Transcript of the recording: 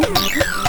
Oh.